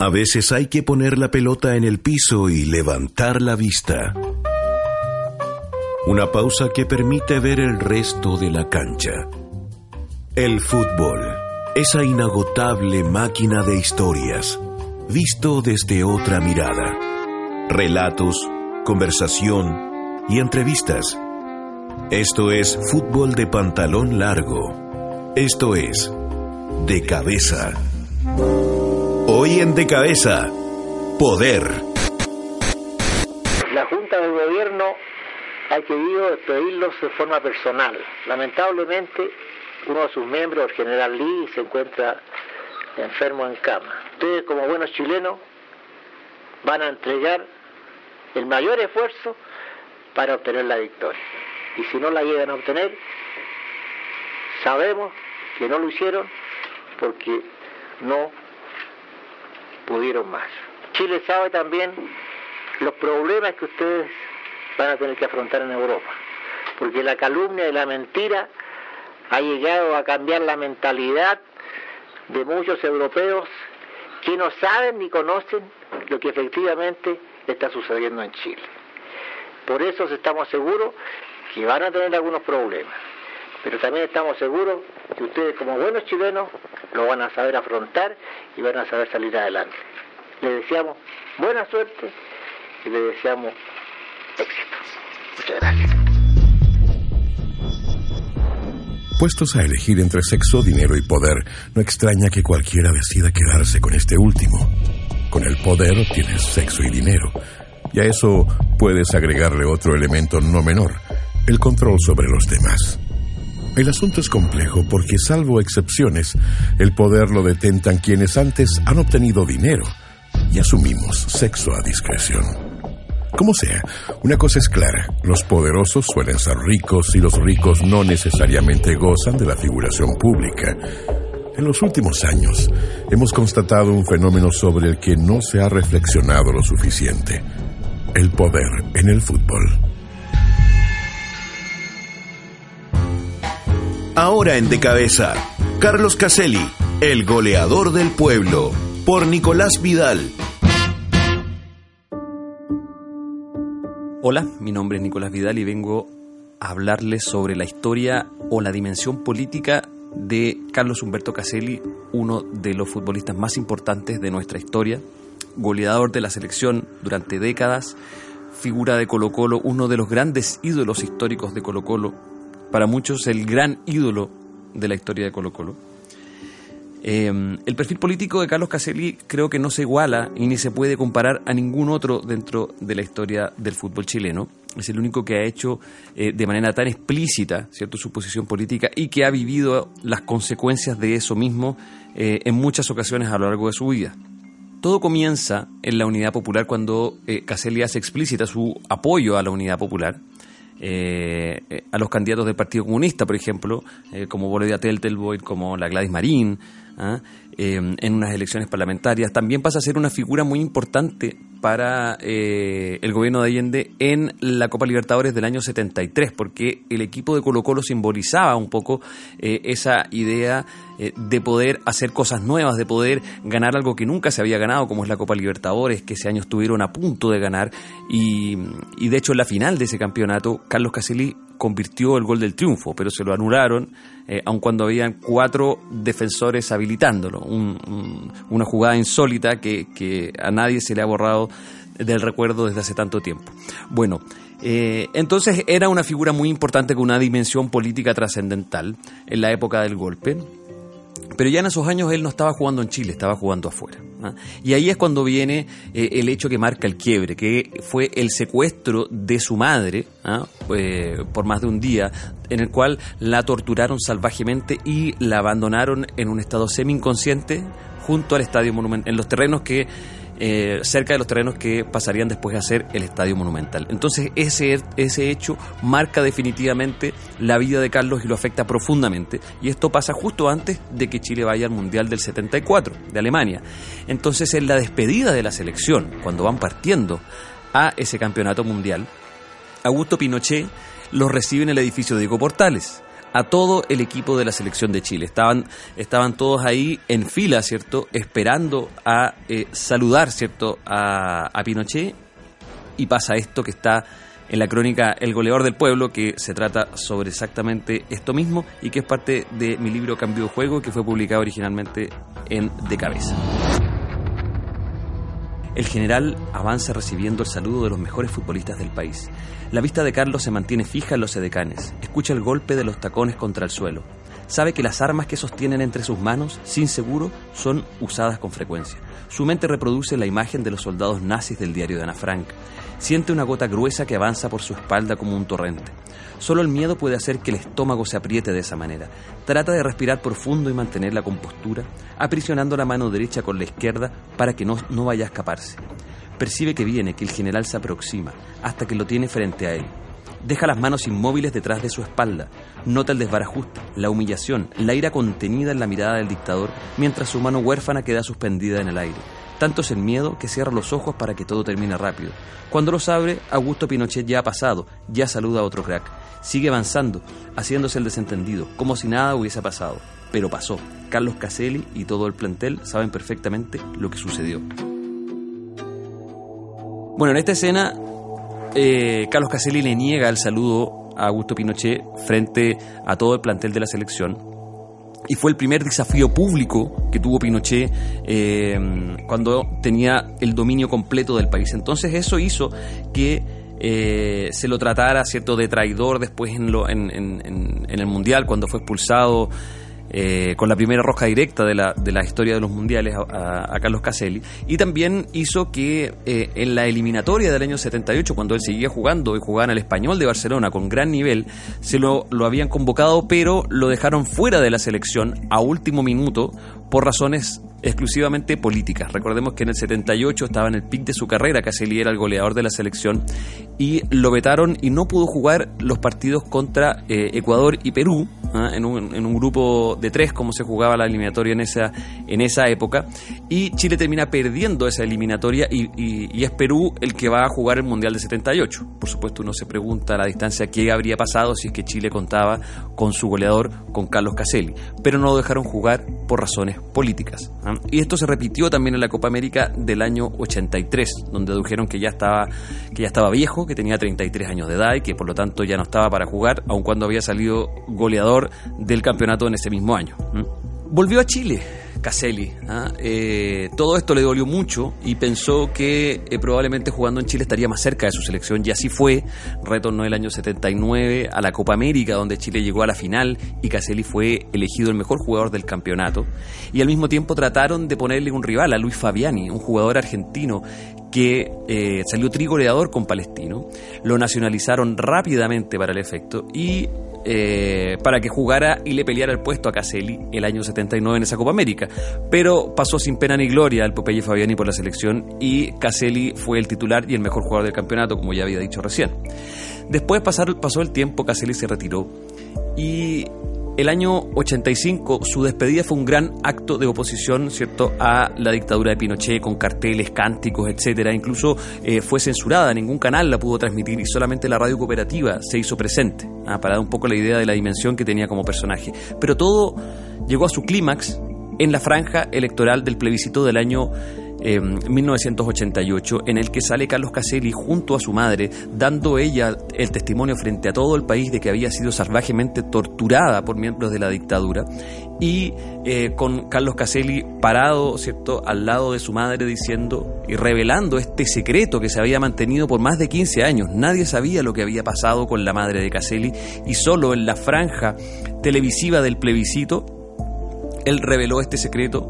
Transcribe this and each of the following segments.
A veces hay que poner la pelota en el piso y levantar la vista. Una pausa que permite ver el resto de la cancha. El fútbol, esa inagotable máquina de historias, visto desde otra mirada. Relatos, conversación y entrevistas. Esto es fútbol de pantalón largo. Esto es de cabeza. Hoy en De Cabeza, poder. La Junta de Gobierno ha querido despedirlos de forma personal. Lamentablemente, uno de sus miembros, el general Lee, se encuentra enfermo en cama. Ustedes, como buenos chilenos, van a entregar el mayor esfuerzo para obtener la victoria. Y si no la llegan a obtener, sabemos que no lo hicieron porque no pudieron más. Chile sabe también los problemas que ustedes van a tener que afrontar en Europa, porque la calumnia y la mentira ha llegado a cambiar la mentalidad de muchos europeos que no saben ni conocen lo que efectivamente está sucediendo en Chile. Por eso estamos seguros que van a tener algunos problemas, pero también estamos seguros que ustedes como buenos chilenos lo van a saber afrontar y van a saber salir adelante. Les deseamos buena suerte y les deseamos éxito. Muchas gracias. Puestos a elegir entre sexo, dinero y poder, no extraña que cualquiera decida quedarse con este último. Con el poder obtienes sexo y dinero. Y a eso puedes agregarle otro elemento no menor, el control sobre los demás. El asunto es complejo porque, salvo excepciones, el poder lo detentan quienes antes han obtenido dinero y asumimos sexo a discreción. Como sea, una cosa es clara, los poderosos suelen ser ricos y los ricos no necesariamente gozan de la figuración pública. En los últimos años hemos constatado un fenómeno sobre el que no se ha reflexionado lo suficiente, el poder en el fútbol. Ahora en De Cabeza, Carlos Caselli, el goleador del pueblo, por Nicolás Vidal. Hola, mi nombre es Nicolás Vidal y vengo a hablarles sobre la historia o la dimensión política de Carlos Humberto Caselli, uno de los futbolistas más importantes de nuestra historia, goleador de la selección durante décadas, figura de Colo Colo, uno de los grandes ídolos históricos de Colo Colo, para muchos el gran ídolo de la historia de Colo Colo. Eh, el perfil político de Carlos Caselli creo que no se iguala y ni se puede comparar a ningún otro dentro de la historia del fútbol chileno. Es el único que ha hecho eh, de manera tan explícita ¿cierto? su posición política y que ha vivido las consecuencias de eso mismo eh, en muchas ocasiones a lo largo de su vida. Todo comienza en la Unidad Popular cuando Caselli hace explícita su apoyo a la Unidad Popular eh, a los candidatos del Partido Comunista, por ejemplo, eh, como Bolodia Teltelboy, como la Gladys Marín, ¿ah? Eh, en unas elecciones parlamentarias. También pasa a ser una figura muy importante para el gobierno de Allende en la Copa Libertadores del año 73, porque el equipo de Colo Colo simbolizaba un poco esa idea de poder hacer cosas nuevas, de poder ganar algo que nunca se había ganado, como es la Copa Libertadores, que ese año estuvieron a punto de ganar. Y, de hecho, en la final de ese campeonato, Carlos Caselli convirtió el gol del triunfo, pero se lo anularon, eh, aun cuando habían cuatro defensores habilitándolo. una jugada insólita que, a nadie se le ha borrado del recuerdo desde hace tanto tiempo. Bueno, eh, entonces era una figura muy importante con una dimensión política trascendental en la época del golpe. Pero ya en esos años él no estaba jugando en Chile, estaba jugando afuera. ¿ah? Y ahí es cuando viene eh, el hecho que marca el quiebre, que fue el secuestro de su madre ¿ah? eh, por más de un día, en el cual la torturaron salvajemente y la abandonaron en un estado semi-inconsciente junto al Estadio Monumental, en los terrenos que eh, cerca de los terrenos que pasarían después a ser el Estadio Monumental. Entonces ese, ese hecho marca definitivamente la vida de Carlos y lo afecta profundamente. Y esto pasa justo antes de que Chile vaya al Mundial del 74 de Alemania. Entonces en la despedida de la selección, cuando van partiendo a ese campeonato mundial, Augusto Pinochet los recibe en el edificio de Diego Portales a todo el equipo de la selección de Chile. Estaban, estaban todos ahí en fila, ¿cierto? Esperando a eh, saludar, ¿cierto? A, a Pinochet y pasa esto que está en la crónica El goleador del pueblo, que se trata sobre exactamente esto mismo y que es parte de mi libro Cambio de Juego, que fue publicado originalmente en De Cabeza. El general avanza recibiendo el saludo de los mejores futbolistas del país. La vista de Carlos se mantiene fija en los edecanes. Escucha el golpe de los tacones contra el suelo. Sabe que las armas que sostienen entre sus manos, sin seguro, son usadas con frecuencia. Su mente reproduce la imagen de los soldados nazis del diario de Ana Frank. Siente una gota gruesa que avanza por su espalda como un torrente. Solo el miedo puede hacer que el estómago se apriete de esa manera. Trata de respirar profundo y mantener la compostura, aprisionando la mano derecha con la izquierda para que no, no vaya a escaparse. Percibe que viene, que el general se aproxima, hasta que lo tiene frente a él. Deja las manos inmóviles detrás de su espalda. Nota el desbarajuste, la humillación, la ira contenida en la mirada del dictador, mientras su mano huérfana queda suspendida en el aire. Tanto es el miedo que cierra los ojos para que todo termine rápido. Cuando los abre, Augusto Pinochet ya ha pasado, ya saluda a otro crack. Sigue avanzando, haciéndose el desentendido, como si nada hubiese pasado. Pero pasó. Carlos Caselli y todo el plantel saben perfectamente lo que sucedió. Bueno, en esta escena, eh, Carlos Caselli le niega el saludo a Augusto Pinochet frente a todo el plantel de la selección y fue el primer desafío público que tuvo Pinochet eh, cuando tenía el dominio completo del país. Entonces eso hizo que eh, se lo tratara cierto de traidor después en, lo, en, en, en el mundial cuando fue expulsado eh, con la primera roja directa de la, de la historia de los mundiales a, Carlos Caselli, y también hizo que eh, en la eliminatoria del año 78, cuando él seguía jugando y jugaba en el español de Barcelona con gran nivel, se lo, lo habían convocado, pero lo dejaron fuera de la selección a último minuto por razones exclusivamente políticas. Recordemos que en el 78 estaba en el pic de su carrera, Caselli era el goleador de la selección, y lo vetaron y no pudo jugar los partidos contra eh, Ecuador y Perú, ¿ah? en, un, en, un, grupo de tres, como se jugaba la eliminatoria en esa, en esa época, y Chile termina perdiendo esa eliminatoria y, es Perú el que va a jugar el Mundial de 78. Por supuesto, uno se pregunta a la distancia qué habría pasado si es que Chile contaba con su goleador, con Carlos Caselli, pero no lo dejaron jugar por razones políticas. ¿ah? Y esto se repitió también en la Copa América del año 83, donde dedujeron que ya estaba, que ya estaba viejo, que tenía 33 años de edad y que por lo tanto ya no estaba para jugar, aun cuando había salido goleador del campeonato en ese mismo año. Volvió a Chile Caselli. ¿ah? Eh, todo esto le dolió mucho y pensó que eh, probablemente jugando en Chile estaría más cerca de su selección y así fue. Retornó el año 79 a la Copa América donde Chile llegó a la final y Caselli fue elegido el mejor jugador del campeonato. Y al mismo tiempo trataron de ponerle un rival a Luis Fabiani, un jugador argentino que eh, salió trigoleador con Palestino. Lo nacionalizaron rápidamente para el efecto y eh, para que jugara y le peleara el puesto a Caselli el año 79 en esa Copa América. Pero pasó sin pena ni gloria al Popeye Fabiani por la selección y Caselli fue el titular y el mejor jugador del campeonato, como ya había dicho recién. Después pasar, pasó el tiempo, Caselli se retiró y el año 85 su despedida fue un gran acto de oposición, ¿cierto?, a la dictadura de Pinochet con carteles, cánticos, etcétera. Incluso eh, fue censurada, ningún canal la pudo transmitir y solamente la radio cooperativa se hizo presente, ¿ah? para dar un poco la idea de la dimensión que tenía como personaje. Pero todo llegó a su clímax en la franja electoral del plebiscito del año eh, 1988, en el que sale Carlos Caselli junto a su madre, dando ella el testimonio frente a todo el país de que había sido salvajemente torturada por miembros de la dictadura, y eh, con Carlos Caselli parado, ¿cierto?, al lado de su madre diciendo y revelando este secreto que se había mantenido por más de 15 años. Nadie sabía lo que había pasado con la madre de Caselli y solo en la franja televisiva del plebiscito él reveló este secreto,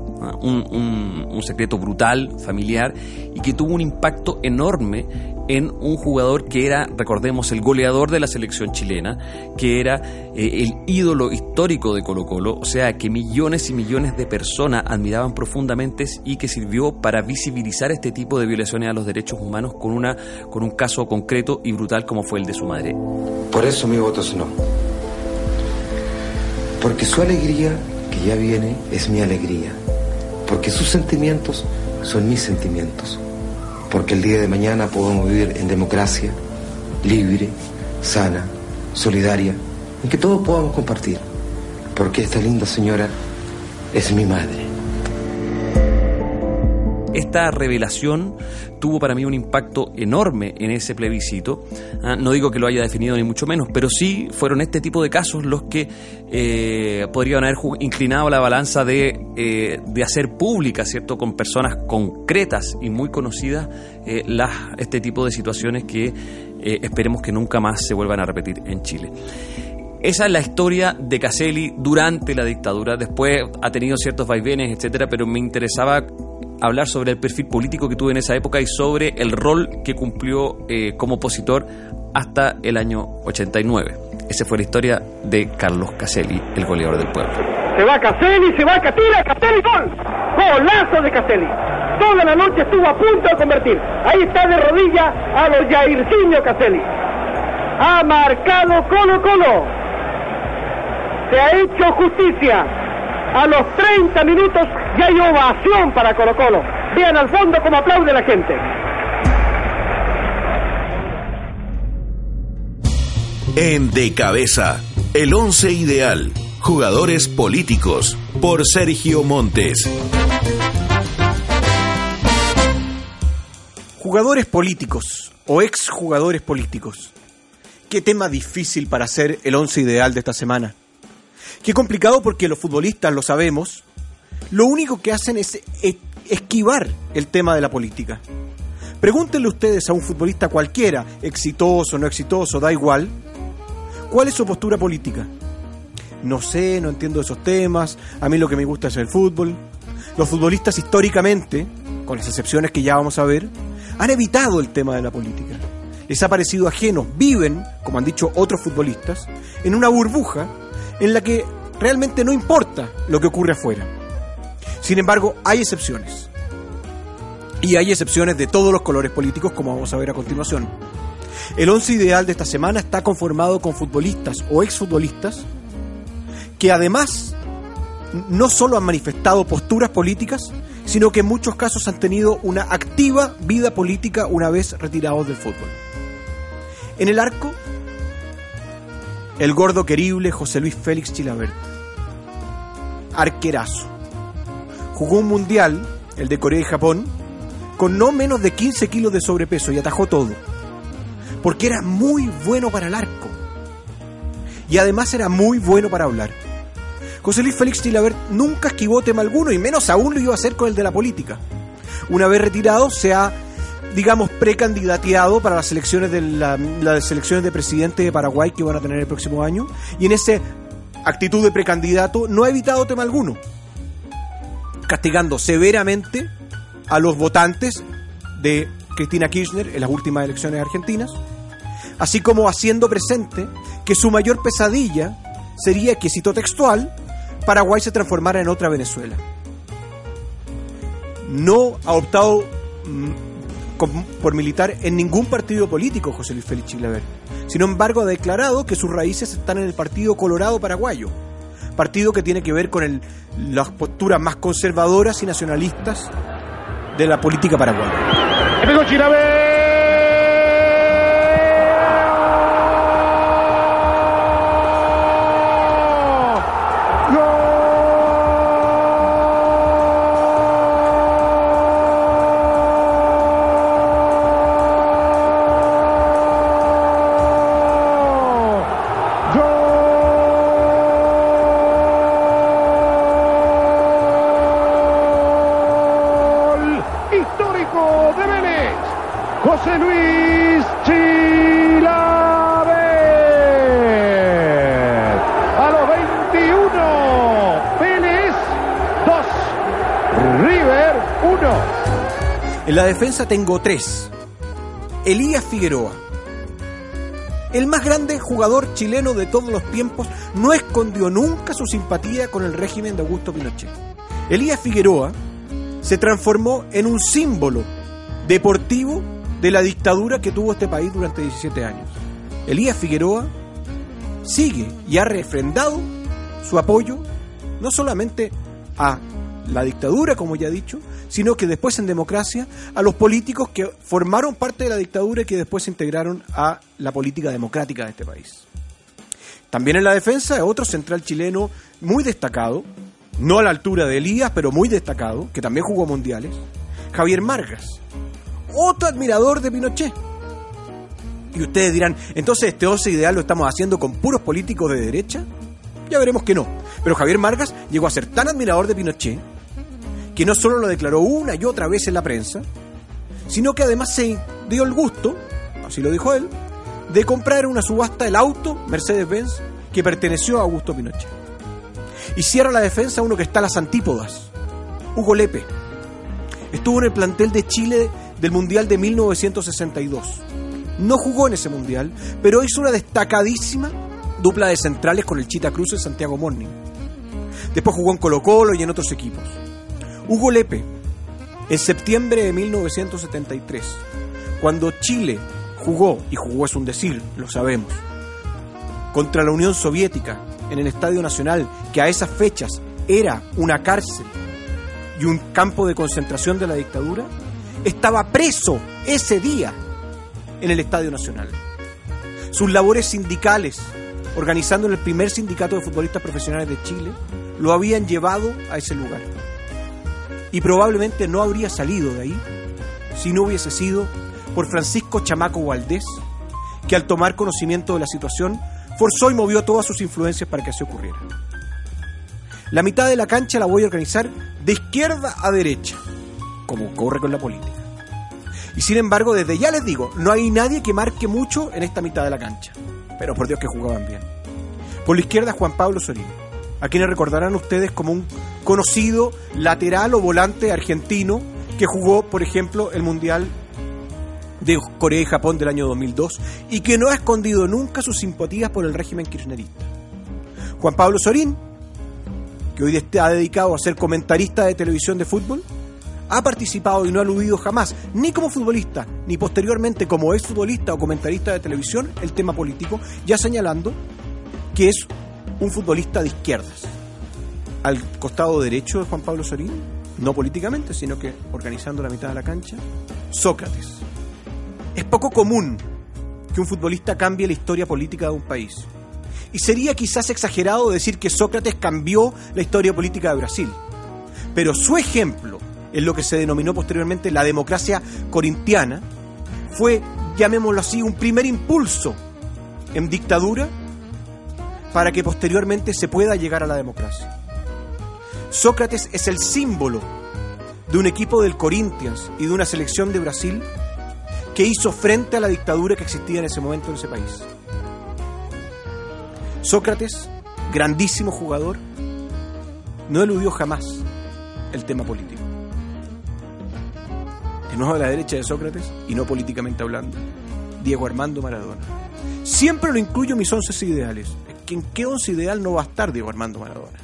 un, un, un, secreto brutal, familiar, y que tuvo un impacto enorme en un jugador que era, recordemos, el goleador de la selección chilena, que era eh, el ídolo histórico de Colo Colo, o sea, que millones y millones de personas admiraban profundamente y que sirvió para visibilizar este tipo de violaciones a los derechos humanos con, una, con un caso concreto y brutal como fue el de su madre. Por eso mi voto es no. Porque su alegría ya viene es mi alegría, porque sus sentimientos son mis sentimientos, porque el día de mañana podemos vivir en democracia, libre, sana, solidaria en que todos podamos compartir, porque esta linda señora es mi madre. Esta revelación tuvo para mí un impacto enorme en ese plebiscito. Ah, no digo que lo haya definido ni mucho menos, pero sí fueron este tipo de casos los que eh, podrían haber inclinado la balanza de, eh, de, hacer pública, ¿cierto?, con personas concretas y muy conocidas, eh, este tipo de situaciones que esperemos que nunca más se vuelvan a repetir en Chile. Esa es la historia de Caselli durante la dictadura. Después ha tenido ciertos vaivenes, etcétera, pero me interesaba hablar sobre el perfil político que tuve en esa época y sobre el rol que cumplió eh, como opositor hasta el año 89. Esa fue la historia de Carlos Caselli, el goleador del pueblo. Se va Caselli, se va Catira, Caselli, gol. Golazo de Caselli. Toda la noche estuvo a punto de convertir. Ahí está de rodilla a los Jairzinho Caselli. Ha marcado Colo Colo. Se ha hecho justicia. A los 30 minutos y hay ovación para Colo Colo. Vean al fondo cómo aplaude la gente. En De Cabeza, el once ideal. Jugadores políticos. Por Sergio Montes. Jugadores políticos o exjugadores políticos. Qué tema difícil para hacer el once ideal de esta semana. Qué complicado porque los futbolistas, lo sabemos, lo único que hacen es e-, esquivar el tema de la política. Pregúntenle ustedes a un futbolista cualquiera, exitoso, no exitoso, da igual, ¿cuál es su postura política? No sé, no entiendo esos temas, a mí lo que me gusta es el fútbol. Los futbolistas históricamente, con las excepciones que ya vamos a ver, han evitado el tema de la política. Les ha parecido ajeno, viven, como han dicho otros futbolistas, en una burbuja en la que realmente no importa lo que ocurre afuera. Sin embargo, hay excepciones. Y hay excepciones de todos los colores políticos, como vamos a ver a continuación. El once ideal de esta semana está conformado con futbolistas o exfutbolistas que además no solo han manifestado posturas políticas, sino que en muchos casos han tenido una activa vida política una vez retirados del fútbol. En el arco, el gordo querible José Luis Félix Chilabert, arquerazo jugó un mundial, el de Corea y Japón, con no menos de 15 kilos de sobrepeso y atajó todo. Porque era muy bueno para el arco. Y además era muy bueno para hablar. José Luis Félix Tilabert nunca esquivó tema alguno y menos aún lo iba a hacer con el de la política. Una vez retirado se ha, digamos, precandidateado para las elecciones de las selecciones de presidente de Paraguay que van a tener el próximo año y en esa actitud de precandidato no ha evitado tema alguno castigando severamente a los votantes de Cristina Kirchner en las últimas elecciones argentinas, así como haciendo presente que su mayor pesadilla sería que, cito textual, Paraguay se transformara en otra Venezuela. No ha optado mm, por militar en ningún partido político José Luis Félix Chilaver. Sin embargo, ha declarado que sus raíces están en el Partido Colorado Paraguayo, partido que tiene que ver con las posturas más conservadoras y nacionalistas de la política paraguaya. La defensa tengo tres. Elías Figueroa. El más grande jugador chileno de todos los tiempos no escondió nunca su simpatía con el régimen de Augusto Pinochet. Elías Figueroa se transformó en un símbolo deportivo de la dictadura que tuvo este país durante 17 años. Elías Figueroa sigue y ha refrendado su apoyo no solamente a la dictadura, como ya he dicho, sino que después en democracia a los políticos que formaron parte de la dictadura y que después se integraron a la política democrática de este país. También en la defensa, otro central chileno muy destacado, no a la altura de Elías, pero muy destacado, que también jugó mundiales, Javier Margas, otro admirador de Pinochet. Y ustedes dirán, entonces este 11 ideal lo estamos haciendo con puros políticos de derecha? Ya veremos que no. Pero Javier Margas llegó a ser tan admirador de Pinochet que no solo lo declaró una y otra vez en la prensa, sino que además se dio el gusto, así lo dijo él, de comprar en una subasta el auto Mercedes-Benz que perteneció a Augusto Pinochet. Y cierra la defensa uno que está a las antípodas, Hugo Lepe. Estuvo en el plantel de Chile del Mundial de 1962. No jugó en ese Mundial, pero hizo una destacadísima dupla de centrales con el Chita Cruz en Santiago Morning. Después jugó en Colo Colo y en otros equipos. Hugo Lepe, en septiembre de 1973, cuando Chile jugó, y jugó es un decir, lo sabemos, contra la Unión Soviética en el Estadio Nacional, que a esas fechas era una cárcel y un campo de concentración de la dictadura, estaba preso ese día en el Estadio Nacional. Sus labores sindicales, organizando el primer sindicato de futbolistas profesionales de Chile, lo habían llevado a ese lugar y probablemente no habría salido de ahí si no hubiese sido por Francisco Chamaco Valdés, que al tomar conocimiento de la situación forzó y movió todas sus influencias para que así ocurriera. La mitad de la cancha la voy a organizar de izquierda a derecha, como ocurre con la política. Y sin embargo, desde ya les digo, no hay nadie que marque mucho en esta mitad de la cancha. Pero por Dios que jugaban bien. Por la izquierda, Juan Pablo Sorín, a quienes recordarán ustedes como un conocido lateral o volante argentino que jugó, por ejemplo, el Mundial de Corea y Japón del año 2002 y que no ha escondido nunca sus simpatías por el régimen kirchnerista. Juan Pablo Sorín, que hoy está dedicado a ser comentarista de televisión de fútbol, ha participado y no ha aludido jamás, ni como futbolista, ni posteriormente como exfutbolista o comentarista de televisión, el tema político, ya señalando que es un futbolista de izquierdas al costado derecho de Juan Pablo Sorín, no políticamente, sino que organizando la mitad de la cancha, Sócrates. Es poco común que un futbolista cambie la historia política de un país. Y sería quizás exagerado decir que Sócrates cambió la historia política de Brasil. Pero su ejemplo en lo que se denominó posteriormente la democracia corintiana fue, llamémoslo así, un primer impulso en dictadura para que posteriormente se pueda llegar a la democracia. Sócrates es el símbolo de un equipo del Corinthians y de una selección de Brasil que hizo frente a la dictadura que existía en ese momento en ese país. Sócrates, grandísimo jugador, no eludió jamás el tema político. Nuevo a la derecha de Sócrates, y no políticamente hablando, Diego Armando Maradona. Siempre lo incluyo en mis once ideales. ¿En qué once ideal no va a estar Diego Armando Maradona?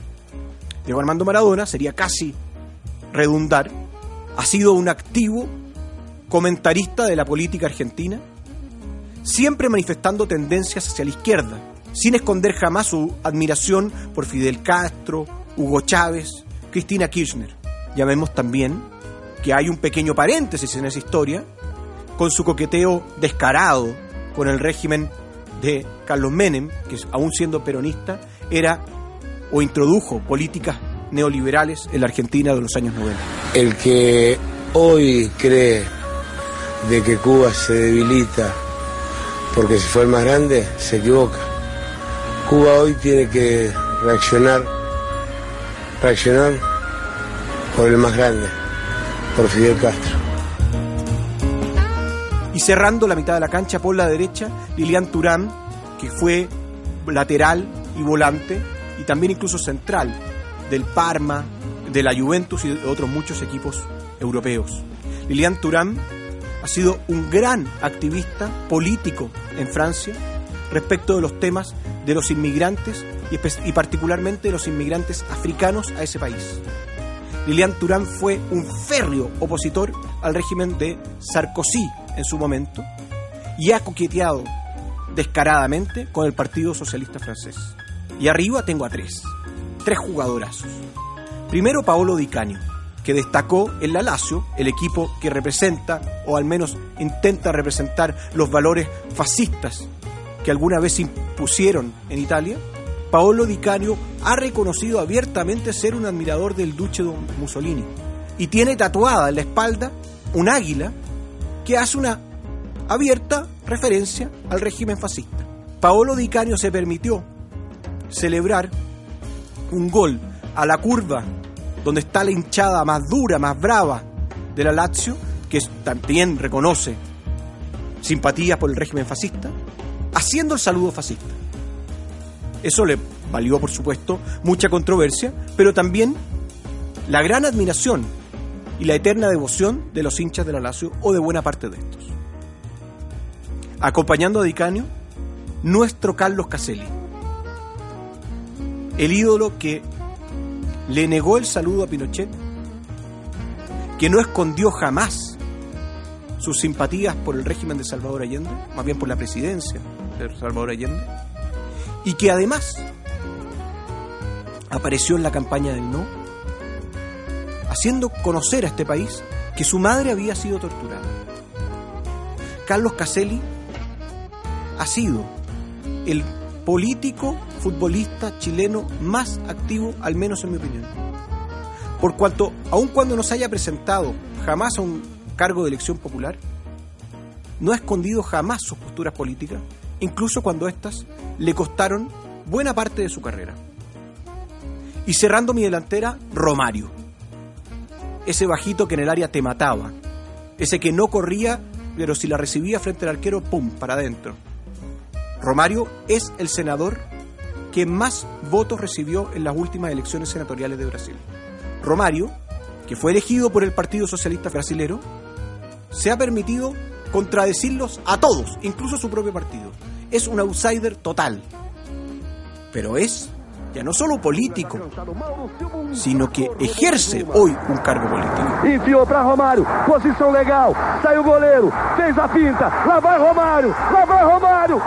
Diego Armando Maradona, sería casi redundar, ha sido un activo comentarista de la política argentina, siempre manifestando tendencias hacia la izquierda, sin esconder jamás su admiración por Fidel Castro, Hugo Chávez, Cristina Kirchner. Ya vemos también que hay un pequeño paréntesis en esa historia, con su coqueteo descarado con el régimen de Carlos Menem, que aún siendo peronista, era o introdujo políticas neoliberales en la Argentina de los años 90. El que hoy cree de que Cuba se debilita porque si fue el más grande, se equivoca. Cuba hoy tiene que reaccionar, reaccionar por el más grande, por Fidel Castro. Y cerrando la mitad de la cancha por la derecha, Lilian Turán, que fue lateral y volante y también incluso central del Parma, de la Juventus y de otros muchos equipos europeos. Lilian Thuram ha sido un gran activista político en Francia respecto de los temas de los inmigrantes y, particularmente de los inmigrantes africanos a ese país. Lilian Thuram fue un férreo opositor al régimen de Sarkozy en su momento y ha coqueteado descaradamente con el Partido Socialista Francés. Y arriba tengo a tres. Tres jugadorazos. Primero Paolo Di Canio, que destacó en la Lazio, el equipo que representa, o al menos intenta representar, los valores fascistas que alguna vez impusieron en Italia, Paolo Di Canio ha reconocido abiertamente ser un admirador del duce Don Mussolini y tiene tatuada en la espalda un águila que hace una abierta referencia al régimen fascista. Paolo Di Canio se permitió celebrar un gol a la curva donde está la hinchada más dura, más brava de la Lazio, que también reconoce simpatías por el régimen fascista, haciendo el saludo fascista. Eso le valió, por supuesto, mucha controversia, pero también la gran admiración y la eterna devoción de los hinchas de la Lazio o de buena parte de estos. Acompañando a Dicanio, nuestro Carlos Caselli, el ídolo que le negó el saludo a Pinochet, que no escondió jamás sus simpatías por el régimen de Salvador Allende, más bien por la presidencia de Salvador Allende, y que además apareció en la campaña del no, haciendo conocer a este país que su madre había sido torturada. Carlos Caselli ha sido el político futbolista chileno más activo, al menos en mi opinión. Por cuanto, aun cuando no se haya presentado jamás a un cargo de elección popular, no ha escondido jamás sus posturas políticas, incluso cuando éstas le costaron buena parte de su carrera. Y cerrando mi delantera, Romario. Ese bajito que en el área te mataba. Ese que no corría, pero si la recibía frente al arquero, ¡pum!, para adentro. Romario es el senador que más votos recibió en las últimas elecciones senatoriales de Brasil. Romario, que fue elegido por el Partido Socialista Brasilero, se ha permitido contradecirlos a todos, incluso a su propio partido. Es un outsider total. Pero es ya no solo político, sino que ejerce hoy un cargo político. Enfiou para Romário, posição legal, saiu o goleiro, fez a pinta, lá vai Romário, lá vai Romário,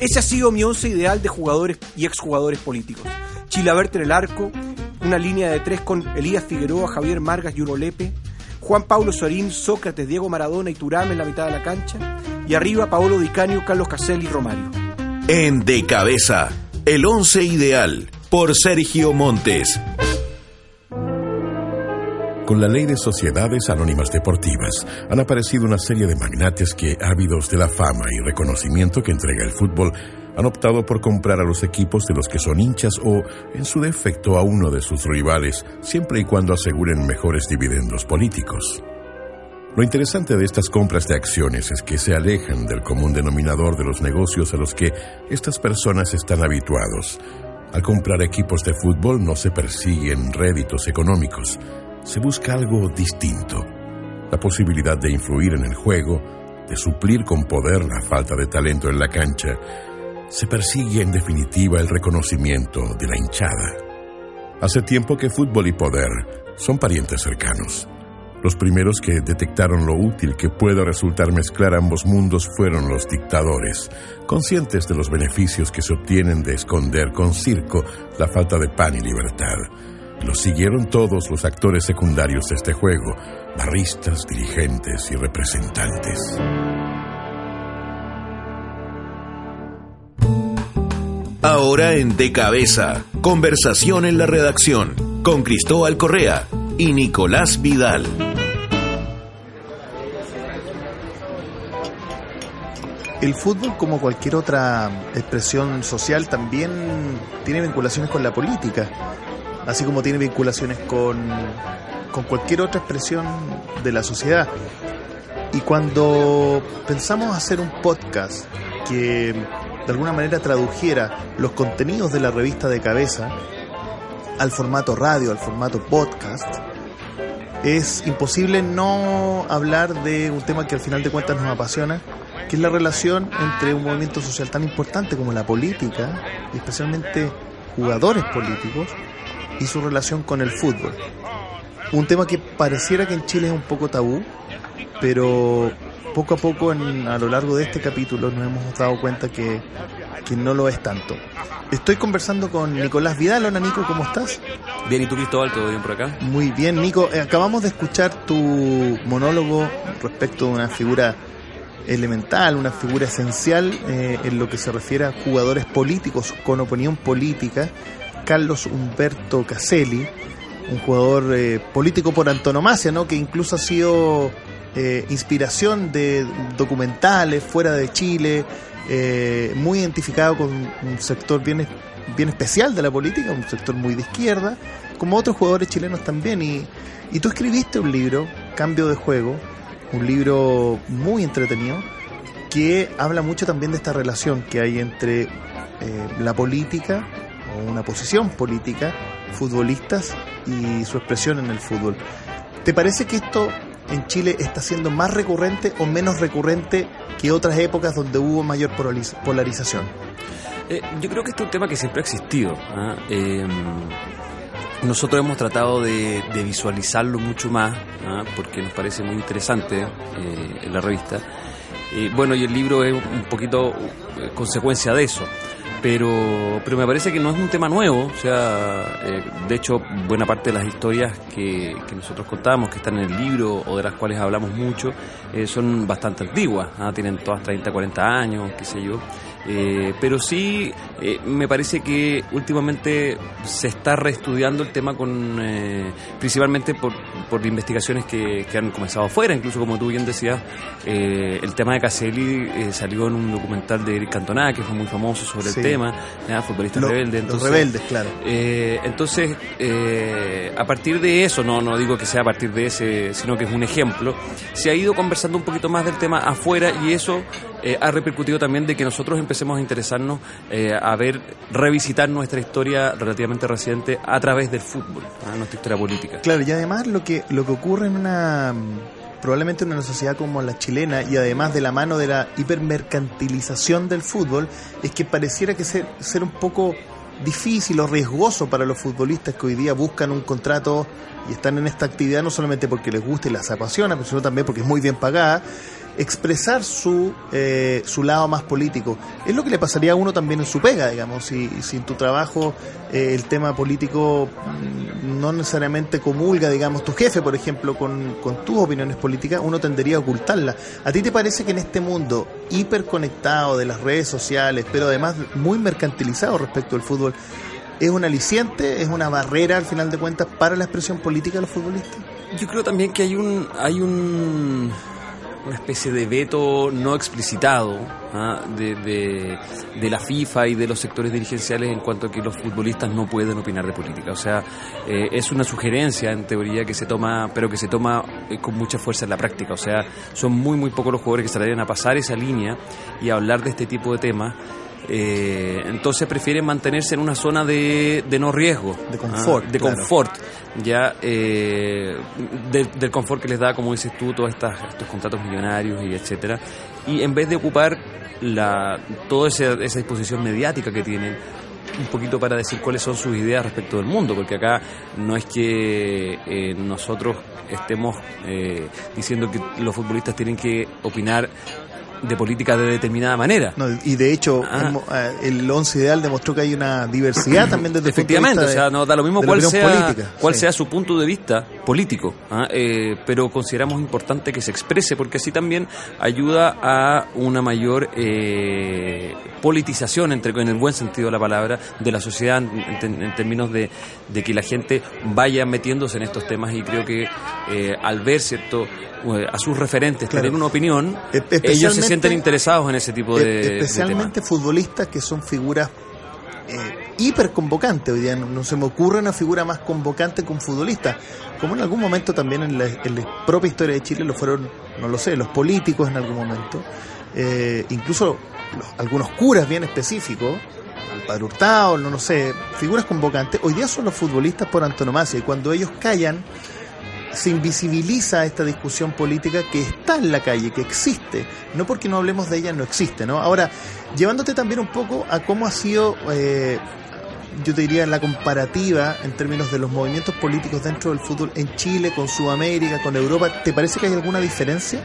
Ese ha sido mi once ideal de jugadores y exjugadores políticos. Chilabert en el arco, una línea de tres con Elías Figueroa, Javier Margas y Lepe, Juan Pablo Sorín, Sócrates, Diego Maradona y Turame en la mitad de la cancha, y arriba Paolo Di Canio, Carlos Caselli y Romario. En De Cabeza, el once ideal, por Sergio Montes. Con la ley de sociedades anónimas deportivas han aparecido una serie de magnates que, ávidos de la fama y reconocimiento que entrega el fútbol, han optado por comprar a los equipos de los que son hinchas o, en su defecto, a uno de sus rivales, siempre y cuando aseguren mejores dividendos políticos. Lo interesante de estas compras de acciones es que se alejan del común denominador de los negocios a los que estas personas están habituados. Al comprar equipos de fútbol no se persiguen réditos económicos, se busca algo distinto. La posibilidad de influir en el juego, de suplir con poder la falta de talento en la cancha. Se persigue en definitiva el reconocimiento de la hinchada. Hace tiempo que fútbol y poder son parientes cercanos. Los primeros que detectaron lo útil que puede resultar mezclar ambos mundos fueron los dictadores, conscientes de los beneficios que se obtienen de esconder con circo la falta de pan y libertad. Los siguieron todos los actores secundarios de este juego, barristas, dirigentes y representantes. Ahora en De Cabeza, conversación en la redacción con Cristóbal Correa y Nicolás Vidal. El fútbol, como cualquier otra expresión social, también tiene vinculaciones con la política, así como tiene vinculaciones con, con cualquier otra expresión de la sociedad. Y cuando pensamos hacer un podcast que de alguna manera tradujera los contenidos de la revista de cabeza al formato radio, al formato podcast, es imposible no hablar de un tema que al final de cuentas nos apasiona, que es la relación entre un movimiento social tan importante como la política, y especialmente jugadores políticos, y su relación con el fútbol. un tema que pareciera que en Chile es un poco tabú, pero poco a poco en, a lo largo de este capítulo nos hemos dado cuenta que, que no lo es tanto. Estoy conversando con Nicolás Vidal. Hola Nico, ¿cómo estás? Bien, ¿y tú Cristóbal? ¿Todo bien por acá? Muy bien, Nico. Eh, acabamos de escuchar tu monólogo respecto a una figura elemental, una figura esencial eh, en lo que se refiere a jugadores políticos con opinión política, Carlos Humberto Caselli, un jugador eh, político por antonomasia, ¿no? que incluso ha sido eh, inspiración de documentales fuera de Chile, eh, muy identificado con un sector bien, bien especial de la política, un sector muy de izquierda, como otros jugadores chilenos también. Y, tú escribiste un libro, Cambio de Juego, un libro muy entretenido, que habla mucho también de esta relación que hay entre la política una posición política, futbolistas y su expresión en el fútbol. ¿Te parece que esto en Chile está siendo más recurrente o menos recurrente que otras épocas donde hubo mayor polarización? Eh, yo creo que este es un tema que siempre ha existido. ¿ah? Eh, nosotros hemos tratado de, visualizarlo mucho más, ¿ah? porque nos parece muy interesante eh, en la revista. bueno, y el libro es un poquito eh, consecuencia de eso pero, pero me parece que no es un tema nuevo, o sea, eh, de hecho, buena parte de las historias que, que, nosotros contamos, que están en el libro o de las cuales hablamos mucho, eh, son bastante antiguas, ¿ah? tienen todas 30, 40 años, qué sé yo. Eh, pero sí, eh, me parece que últimamente se está reestudiando el tema con eh, principalmente por, por investigaciones que, que, han comenzado afuera, incluso como tú bien decías, eh, el tema de Caselli eh, salió en un documental de Eric Cantona, que fue muy famoso sobre sí. el tema, ¿ya? futbolista Lo, rebelde. Entonces, los rebeldes, claro. Eh, entonces, a partir de eso, no, no digo que sea a partir de ese, sino que es un ejemplo, se ha ido conversando un poquito más del tema afuera y eso ha repercutido también de que nosotros empecemos a interesarnos eh, a ver, revisitar nuestra historia relativamente reciente a través del fútbol, nuestra historia política. Claro, y además lo que, lo que ocurre en una probablemente en una sociedad como la chilena y además de la mano de la hipermercantilización del fútbol, es que pareciera que ser, ser un poco difícil o riesgoso para los futbolistas que hoy día buscan un contrato y están en esta actividad no solamente porque les gusta y les apasiona, sino también porque es muy bien pagada, expresar su, eh, su lado más político. Es lo que le pasaría a uno también en su pega, digamos, si, si en tu trabajo eh, el tema político no necesariamente comulga, digamos, tu jefe, por ejemplo, con, tus opiniones políticas, uno tendería a ocultarla. ¿A ti te parece que en este mundo hiperconectado de las redes sociales, pero además muy mercantilizado respecto al fútbol, es un aliciente, es una barrera al final de cuentas para la expresión política de los futbolistas? Yo creo también que hay un hay un una especie de veto no explicitado ¿ah? de, de, la FIFA y de los sectores dirigenciales en cuanto a que los futbolistas no pueden opinar de política. O sea, eh, es una sugerencia en teoría que se toma, pero que se toma eh, con mucha fuerza en la práctica. O sea, son muy, muy pocos los jugadores que se atreven a pasar esa línea y a hablar de este tipo de temas. Eh, entonces prefieren mantenerse en una zona de, de no riesgo, de confort, ¿ah? de claro. confort, ya eh, de, del confort que les da, como dices tú, todos estas, estos contratos millonarios y etcétera, y en vez de ocupar la, toda esa, esa disposición mediática que tienen un poquito para decir cuáles son sus ideas respecto del mundo, porque acá no es que eh, nosotros estemos eh, diciendo que los futbolistas tienen que opinar de política de determinada manera. No, y de hecho, ah. el once ideal demostró que hay una diversidad también desde Efectivamente, el punto de vista o sea, no da lo mismo cuál, sea, política. cuál Sí. sea su punto de vista político, ¿ah? eh, pero consideramos importante que se exprese porque así también ayuda a una mayor eh, politización, entre, en el buen sentido de la palabra, de la sociedad en, en términos de, de, que la gente vaya metiéndose en estos temas y creo que eh, al ver, ¿cierto?, a sus referentes Claro. tener una opinión, Especialmente- ellos se sienten interesados en ese tipo de, especialmente futbolistas que son figuras eh, hiper convocantes. Hoy día no, no se me ocurre una figura más convocante que un futbolista. Como en algún momento también en la, en la propia historia de Chile lo fueron, no lo sé, los políticos en algún momento. Eh, incluso los- algunos curas bien específicos, al Padre Hurtado, no, no sé, figuras convocantes. Hoy día son los futbolistas por antonomasia y cuando ellos callan se invisibiliza esta discusión política que está en la calle, que existe. No porque no hablemos de ella, no existe, ¿no? Ahora, llevándote también un poco a cómo ha sido, eh, yo te diría, la comparativa en términos de los movimientos políticos dentro del fútbol en Chile, con Sudamérica, con Europa, ¿te parece que hay alguna diferencia?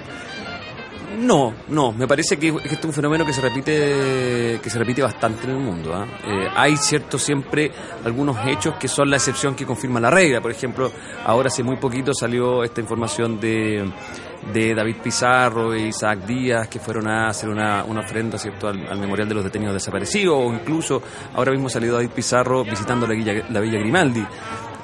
No, no, me parece que, este es un fenómeno que se repite que se repite bastante en el mundo. ¿ah? Eh, hay cierto siempre algunos hechos que son la excepción que confirma la regla. Por ejemplo, ahora hace muy poquito salió esta información de, de David Pizarro e Isaac Díaz que fueron a hacer una, una ofrenda cierto al, memorial de los detenidos desaparecidos o incluso ahora mismo ha salido David Pizarro visitando la la Villa Grimaldi.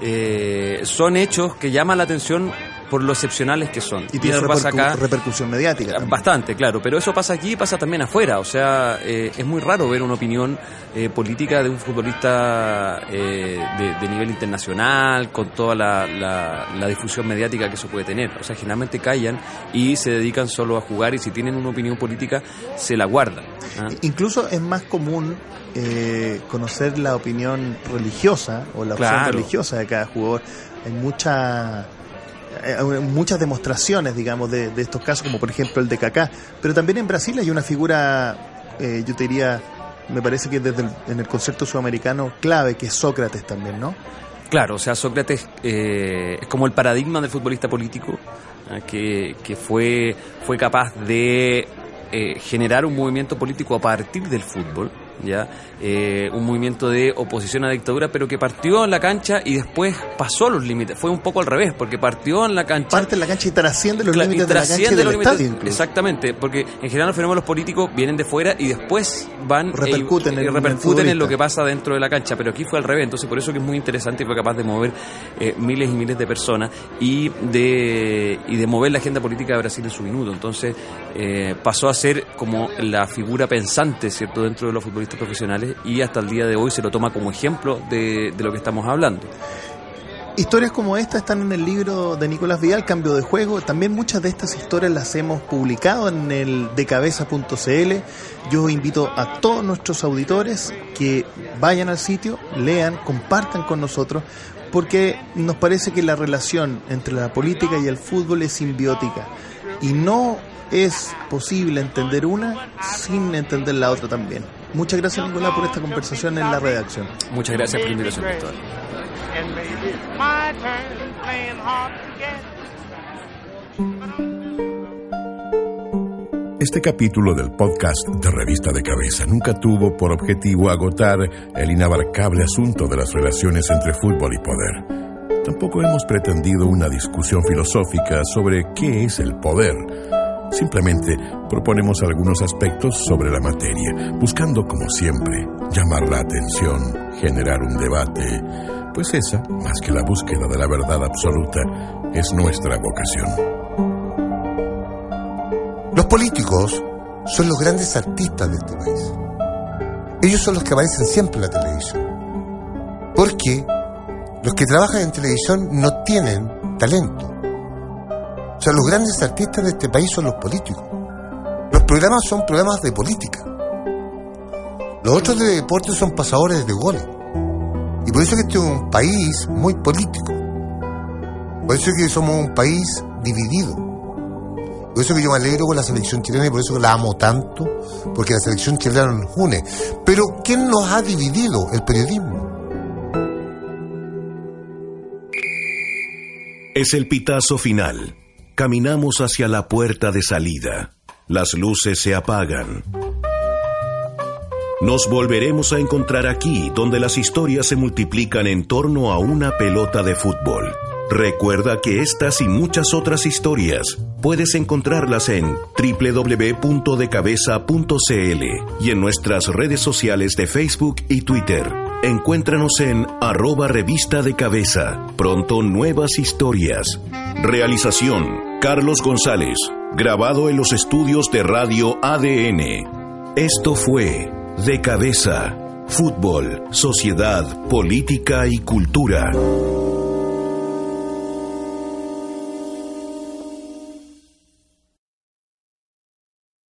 Eh, son hechos que llaman la atención por lo excepcionales que son. Y, tiene pasa acá, repercusión mediática. Bastante, claro, pero eso pasa aquí y pasa también afuera. O sea, eh, es muy raro ver una opinión eh, política de un futbolista eh, de, nivel internacional, con toda la, la, difusión mediática que eso puede tener. O sea, generalmente callan y se dedican solo a jugar y si tienen una opinión política, se la guardan. ¿ah? Incluso es más común conocer la opinión religiosa o la opinión religiosa de cada jugador. Hay mucha eh, muchas demostraciones, digamos, de, estos casos, como por ejemplo el de Kaká. Pero también en Brasil hay una figura, eh, yo te diría, me parece que desde en el concepto sudamericano clave, que es Sócrates también, ¿no? Claro, o sea, Sócrates eh, es como el paradigma del futbolista político, que, que fue, fue capaz de generar un movimiento político a partir del fútbol ya eh, un movimiento de oposición a la dictadura, pero que partió en la cancha y después pasó los límites. Fue un poco al revés, porque partió en la cancha. Parte en la cancha y trasciende los límites de la cancha del estadio. Exactamente, porque en general los fenómenos políticos vienen de fuera y después van e repercuten, en, repercuten en lo que pasa dentro de la cancha, pero aquí fue al revés, entonces por eso que es muy interesante y fue capaz de mover eh, miles y miles de personas y de, y de mover la agenda política de Brasil en su minuto. Entonces eh, pasó a ser como la figura pensante, ¿cierto?, dentro de los futbolistas profesionales y hasta el día de hoy se lo toma como ejemplo de, lo que estamos hablando. Historias como esta están en el libro de Nicolás Vidal, Cambio de Juego. También muchas de estas historias las hemos publicado en el decabeza.cl. Yo invito a todos nuestros auditores que vayan al sitio, lean, compartan con nosotros, porque nos parece que la relación entre la política y el fútbol es simbiótica. Y no es posible entender una sin entender la otra también. Muchas gracias, Nicolás, por esta conversación en la redacción. Muchas gracias por la invitación, doctor. Este capítulo del podcast de Revista de Cabeza nunca tuvo por objetivo agotar el inabarcable asunto de las relaciones entre fútbol y poder. Tampoco hemos pretendido una discusión filosófica sobre qué es el poder Simplemente proponemos algunos aspectos sobre la materia, buscando, como siempre, llamar la atención, generar un debate, pues esa, más que la búsqueda de la verdad absoluta, es nuestra vocación. Los políticos son los grandes artistas de este país. Ellos son los que aparecen siempre en la televisión. Porque los que trabajan en televisión no tienen talento o sea, los grandes artistas de este país son los políticos. Los programas son programas de política. Los otros de deporte son pasadores de goles. Y por eso que este es un país muy político. Por eso que somos un país dividido. Por eso que yo me alegro con la selección chilena y por eso que la amo tanto, porque la selección chilena nos une. Pero ¿quién nos ha dividido? El periodismo. Es el pitazo final. Caminamos hacia la puerta de salida. Las luces se apagan. Nos volveremos a encontrar aquí, donde las historias se multiplican en torno a una pelota de fútbol. Recuerda que estas y muchas otras historias puedes encontrarlas en www.decabeza.cl y en nuestras redes sociales de Facebook y Twitter. Encuéntranos en arroba revista de cabeza. Pronto nuevas historias. Realización Carlos González, grabado en los estudios de Radio ADN. Esto fue De Cabeza, Fútbol, Sociedad, Política y Cultura.